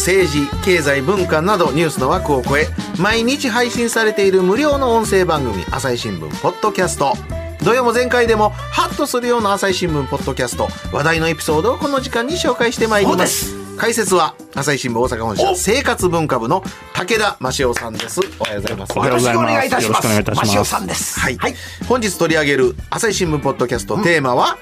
政治経済文化などニュースの枠を超え毎日配信されている無料の音声番組朝日新聞ポッドキャスト。土曜も前回でもハッとするような朝日新聞ポッドキャスト話題のエピソードをこの時間に紹介してまいります。解説は朝日新聞大阪本社生活文化部の武田真夫さんです。おはようございます。おはようございますよろしくお願いいたします。よろしくお願いいたします。マシオさんです。はい、本日取り上げる朝日新聞ポッドキャストテーマは、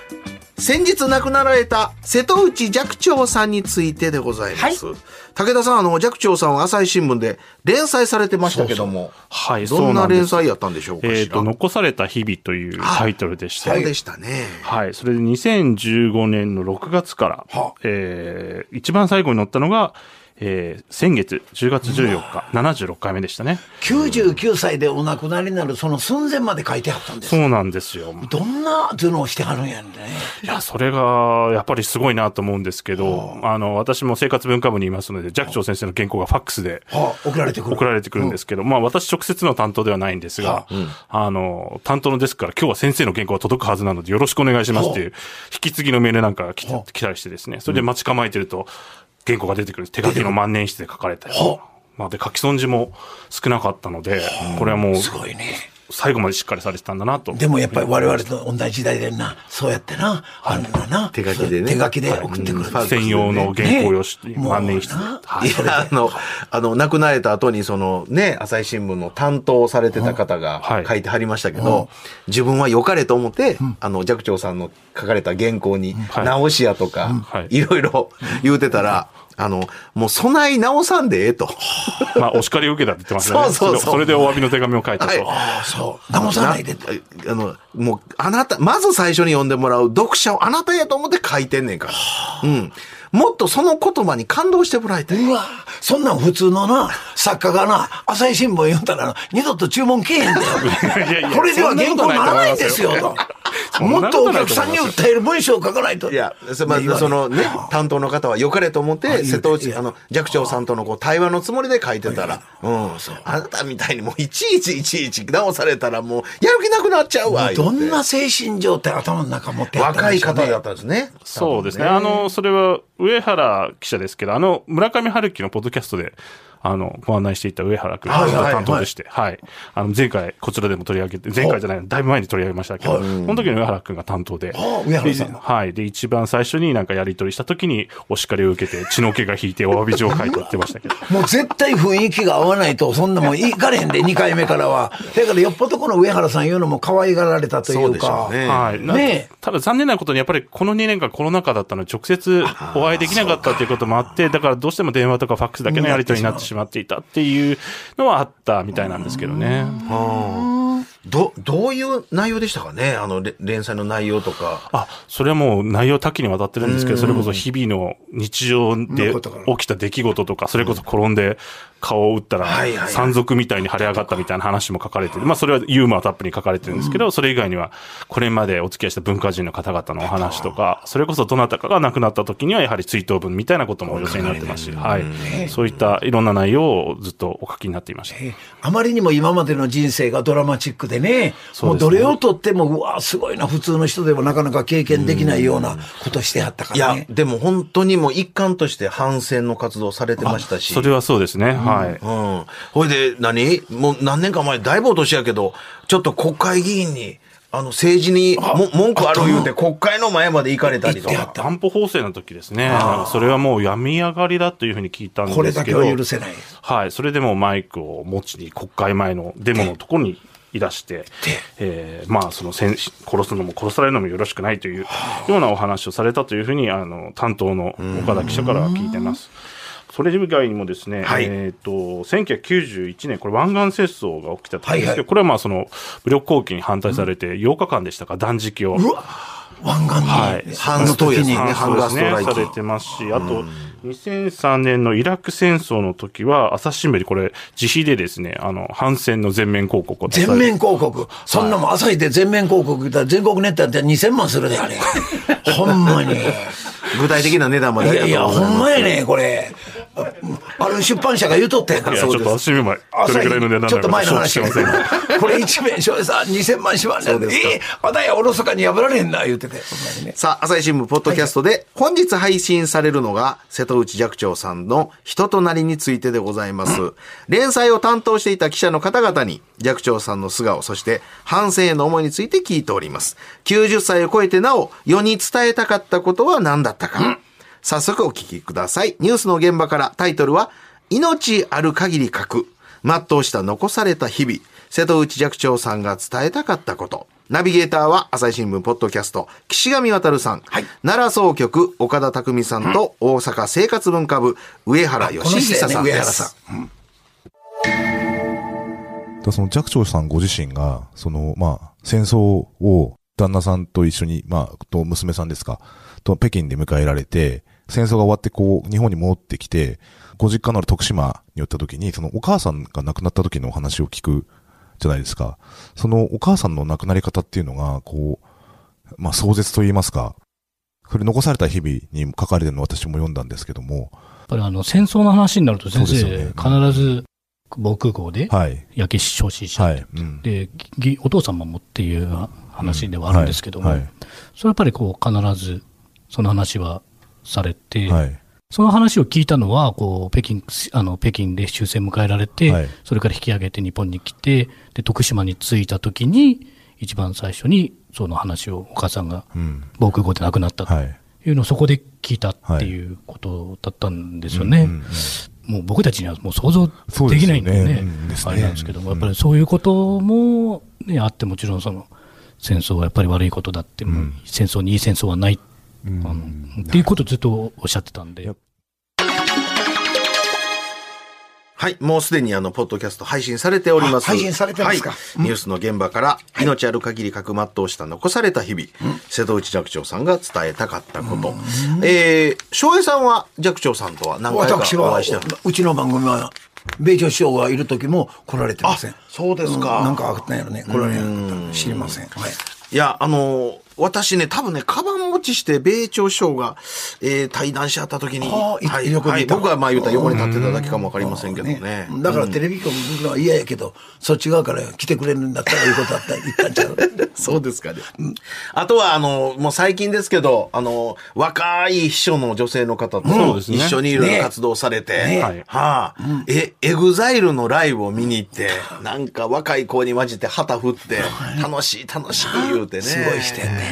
先日亡くなられた瀬戸内寂聴さんについてでございます。武田さん、あの、寂聴さんは朝日新聞で連載されてましたけども、はい、どんなそうなんです連載やったんでしょうかえっ、と、残された日々というタイトルでして、そうでしたね。はい。それで2015年の6月から、はえー、一番最後に載ったのが、えー、先月10月14日、76回目でしたね。99歳でお亡くなりになるその寸前まで書いてあったんです。そうなんですよ。どんな頭脳してはるんやね。いや、それが、やっぱりすごいなと思うんですけど、あの、私も生活文化部にいますので、寂聴先生の原稿がファックスで、はあ、送られてくる。送られてくるんですけど、まあ私直接の担当ではないんですが、あ。の、担当のデスクから今日は先生の原稿が届くはずなのでよろしくお願いしますっていう、引き継ぎのメールなんか来たりしてですね、それで待ち構えてると原稿が出てくる。手書きの万年筆で書かれたような。まあで書き損じも少なかったので、これはもうすごいね最後までしっかりされてたんだなと。でもやっぱり我々と同じ時代でなそうやってなあんなな手書きでね。手書きで送ってくる、専用の原稿用紙、ね。万年筆。い。いや、あの、あの、亡くなられた後に、そのね、朝日新聞の担当されてた方がはい。書いてはりましたけど、自分は良かれと思って、あの、寂聴さんの書かれた原稿に、はい。直しやとか、はい。いろいろ言うてたら、あの、もう備え直さんでええと。まあお叱りを受けたって言ってましたね。そうそうそうそれでお詫びの手紙を書いたと。はいああそう直さないでとあの、もう、あなた、まず最初に読んでもらう読者をあなたやと思って書いてんねんから。うん。もっとその言葉に感動してもらいたい。うわそんなん普通のな作家がな朝日新聞読んだらな二度と注文けえへんだよ いやいやこれでは原稿ならないですよともっとお客さんに訴える文章を書かないと。いや、そまあ、そのね、担当の方は良かれと思って、瀬戸内、あの、寂聴さんとのこう対話のつもりで書いてたら、うん、あなたみたいにもういちいちいちいち直されたらもう、やる気なくなっちゃうわ。どんな精神状態頭の中持って若い方だったんですね。そうですね。あの、それは上原記者ですけど、あの、村上春樹のポッドキャストで、あの、ご案内していた上原君がはいはい担当でして、はい。あの、前回こちらでも取り上げて、前回じゃない、だいぶ前に取り上げましたけど、その時の上原君が担当で、あ上原さんではい。で、一番最初になんかやり取りした時に、お叱りを受けて、血の気が引いてお詫び状を書いて言ってましたけど。もう絶対雰囲気が合わないと、そんなもんいかれへんで、2回目からは。だからよっぽどこの上原さん言うのも可愛がられたといそうでしうか。ょうね。はい。なねえただ残念なことに、やっぱりこの2年間コロナ禍だったので、直接お会いできなかったということもあって、だからどうしても電話とかファックスだけのやり取りになってしまっていたっていうのはあったみたいなんですけどね。ど、どういう内容でしたかね？あの、れ連載の内容とか。あ、それはもう内容多岐にわたってるんですけど、それこそ日々の日常で起きた出来事とか、それこそ転んで顔を打ったら山賊みたいに腫れ上がったみたいな話も書かれてる。まあそれはユーモアたっぷりに書かれてるんですけど、それ以外にはこれまでお付き合いした文化人の方々のお話とか、それこそどなたかが亡くなった時にはやはり追悼文みたいなこともお寄せになってますし、はい。そういったいろんな内容をずっとお書きになっていました。えあまりにも今までの人生がドラマチックでね、もうどれをとっても、うわ、すごいな、普通の人でもなかなか経験できないようなことしてはったかいやらね、。でも本当にもう一環として反戦の活動されてましたし。それはそうですね。はい。うん。ほいで何、もう何年か前、だいぶお年やけど、ちょっと国会議員に、あの、政治にも文句ある言うて、国会の前まで行かれたりとか行って。安保法制の時ですね。それはもう病み上がりだというふうに聞いたんですけど。これだけは許せない。はい。それでもマイクを持ちに国会前のデモのところにいらして、えーまあ、その殺すのも殺されるのもよろしくないというようなお話をされたというふうに、あの、担当の岡田記者からは聞いてます。それ以外にもですね、はいえっ、と、1991年、これ湾岸戦争が起きた時ですけど、はいはいこれはまあその、武力攻撃に反対されて8日間でしたか、断食を。湾岸に、はいハンストやつねはいハンガーストライキそうですねされてますし、あと、2003年のイラク戦争の時は、朝日新聞にこれ、自費でですね、あの、反戦の全面広告を全面広告。そんなもん朝日で全面広告言ったら全国ネットやったら2000万するで、あれ。ほんまに。い具体的な値段まであやいや、ほんいまやねこれ。あある出版社が言うとったやん。ちょっと朝日新聞前、どれぐらいの値段なちょっと前の話してませんが。これ一面、翔平さん2000万しまんねん。ええ、あだやおろそかに破られへんな、言ってて。さあ、朝日新聞ポッドキャストで、本日配信されるのが、瀬戸内寂聴さんの人となりについてでございます。連載を担当していた記者の方々に、寂聴さんの素顔、そして反省への思いについて聞いております。90歳を超えてなお、世に伝えたかったことは何だったか。早速お聞きください。ニュースの現場からタイトルは、命ある限り書く。全うした残された日々。瀬戸内寂聴さんが伝えたかったこと。ナビゲーターは朝日新聞ポッドキャスト、岸上渡さん。奈良総局、岡田匠さんと、大阪生活文化部、上原義久さんやね、上原です。さん。だからその寂聴さんご自身が、その、まあ、戦争を旦那さんと一緒に、まあ、と娘さんですか、と北京で迎えられて、戦争が終わってこう、日本に戻ってきて、ご実家のある徳島に寄った時に、そのお母さんが亡くなった時のお話を聞くじゃないですか。そのお母さんの亡くなり方っていうのが、こう、まあ、壮絶と言いますか、それ残された日々に書かれてるのを私も読んだんですけども、やっぱりあの戦争の話になると先生、そうですよね必ず防空壕ではい。焼け焼死しちゃう、はい。うん。でぎお父様もっていう話ではあるんですけども、はい。それはやっぱりこう必ずその話はされて、はい。その話を聞いたのはこう北京あの北京で終戦迎えられて、はいそれから引き上げて日本に来てで徳島に着いた時に一番最初にその話をお母さんがうん。防空壕で亡くなったとはい。いうのをそこで聞いたっていうことだったんですよね。うんうんうんもう僕たちにはもう想像できないんでね、ねあれなんですけども、うんやっぱりそういうことも、ね、あって、もちろんその戦争はやっぱり悪いことだって、もう戦争にいい戦争はない、うん。あのっていうことをずっとおっしゃってたんで。はい。もうすでにあの、ポッドキャスト配信されております。あ配信されてますか。はい。ニュースの現場から、命ある限りかく全うした残された日々、瀬戸内寂聴さんが伝えたかったこと。えー、翔平さんは寂聴さんとは何回かお会いしてるうちの番組は米朝首相がいる時も来られてません。そうですか。ん。なんかあったんやろね。来られなかったの知りません。はいいや、あのー私ね、多分ね、カバン持ちして、米朝首相が、えー、対談し合った時に、はい、はい、横にいた。僕はまあ言うたら横に立ってただけかもわかりませんけどね。だからテレビ局行くのは嫌やけど、そっち側から来てくれるんだったら いいことだったら言ったんちゃう？そうですかね。あとは、あの、もう最近ですけど、あの、若い秘書の女性の方とそうですね。一緒にいろいろね活動されて、ね。はい。はあ、え、 EXILE のライブを見に行って、なんか若い子に混じって旗振って、楽しい楽しい言うてね。すごい視点でね。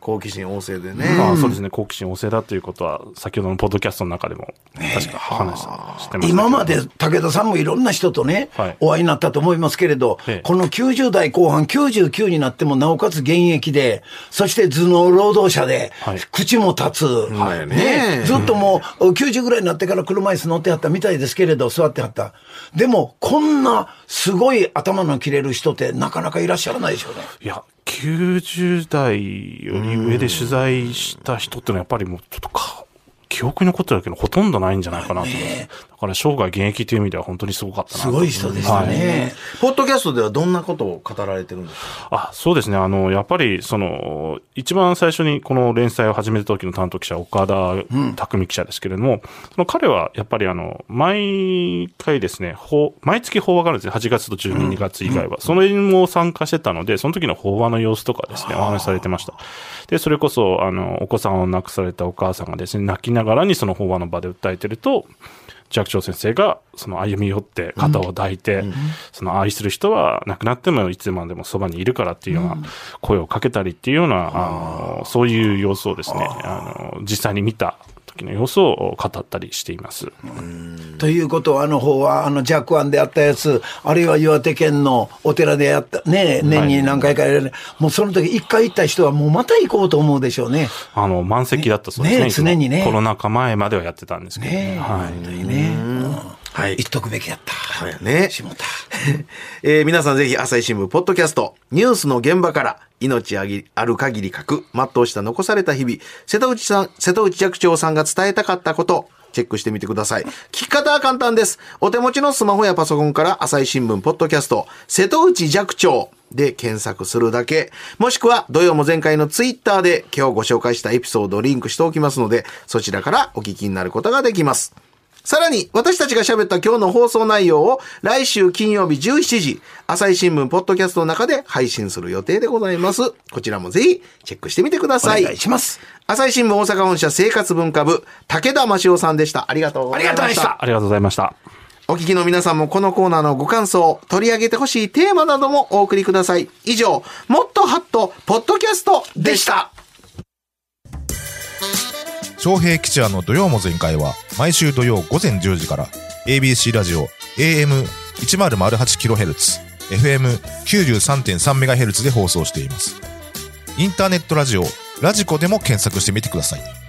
好奇心旺盛でね。まあそうですね、好奇心旺盛だということは、先ほどのポッドキャストの中でも、確か話してました。今まで武田さんもいろんな人とね、はい。お会いになったと思いますけれど、ええ。この90代後半、99になってもなおかつ現役で、そして頭脳労働者で、はい。口も立つ、はいね。ずっともう90ぐらいになってから車椅子乗ってはったみたいですけれど、座ってはった。でも、こんなすごい頭の切れる人ってなかなかいらっしゃらないでしょうね。いや、90代より上で取材した人ってのはやっぱりもうちょっとか、記憶に残ってるけどほとんどないんじゃないかなと思います。から生涯現役という意味では本当にすごかったなとすごい人でしたね。ポッドキャストではどんなことを語られてるんですか？あ、そうですね。あの、やっぱり、その、一番最初にこの連載を始めた時の担当記者、岡田匠記者ですけれども、その彼はやっぱりあの、毎回ですね、法毎月法話があるんですね。8月と12月以外は。それも参加してたので、その時の法話の様子とかですね、お話しされてました。で、それこそ、あの、お子さんを亡くされたお母さんがですね、泣きながらにその法話の場で訴えてると、寂聴先生がその歩み寄って肩を抱いて、その愛する人は亡くなってもいつまでもそばにいるからっていうような声をかけたりっていうような、あのそういう様子をですね、あの実際に見た時の様子を語ったりしています。ということは、あの方は、あの、弱案であったやつ、あるいは岩手県のお寺でやった、ね、年に何回かやる、もうその時一回行った人はもうまた行こうと思うでしょうね。あの、満席だったそうですね。ね常にねコロナ禍前まではやってたんですけど、ねはい。ね。はい言っとくべきやった。そうやね。しもた。えー皆さんぜひ朝日新聞ポッドキャストニュースの現場から命あぎある限り書く全うした残された日々瀬戸内さん瀬戸内寂聴さんが伝えたかったことチェックしてみてください。聞き方は簡単です。お手持ちのスマホやパソコンから朝日新聞ポッドキャスト瀬戸内寂聴で検索するだけ。もしくは土曜も前回のツイッターで今日ご紹介したエピソードをリンクしておきますのでそちらからお聞きになることができます。さらに、私たちが喋った今日の放送内容を来週金曜日17時、朝日新聞ポッドキャストの中で配信する予定でございます。こちらもぜひチェックしてみてくだおさい。願いします。朝日新聞大阪本社生活文化部、武田真夫さんでした。ありがとうございました。ありがとうございましたありがとうございました。お聞きの皆さんもこのコーナーのご感想、取り上げてほしいテーマなどもお送りください。以上、もっとハット、ポッドキャストでした。昌平吉也の土曜も全開は毎週土曜午前10時から ABC ラジオ AM1008kHz FM93.3MHz で放送しています。インターネットラジオラジコでも検索してみてください。